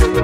Thank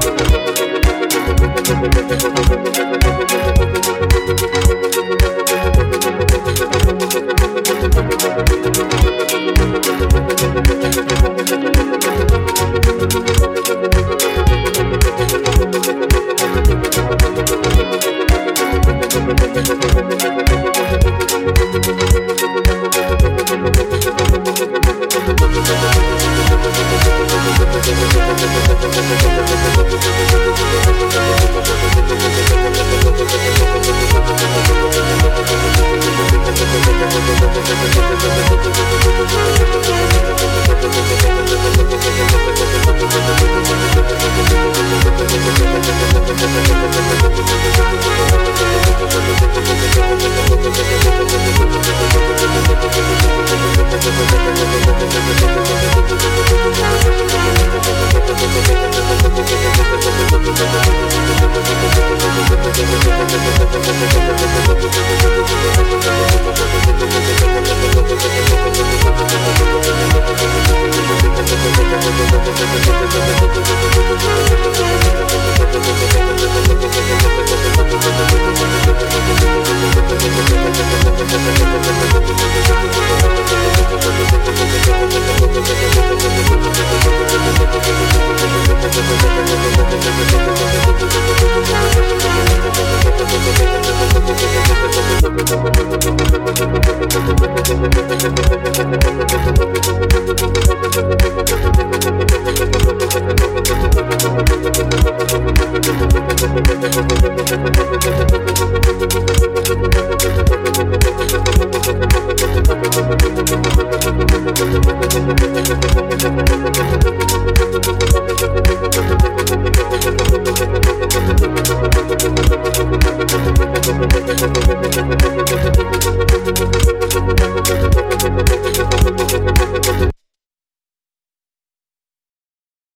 Thank Thank you.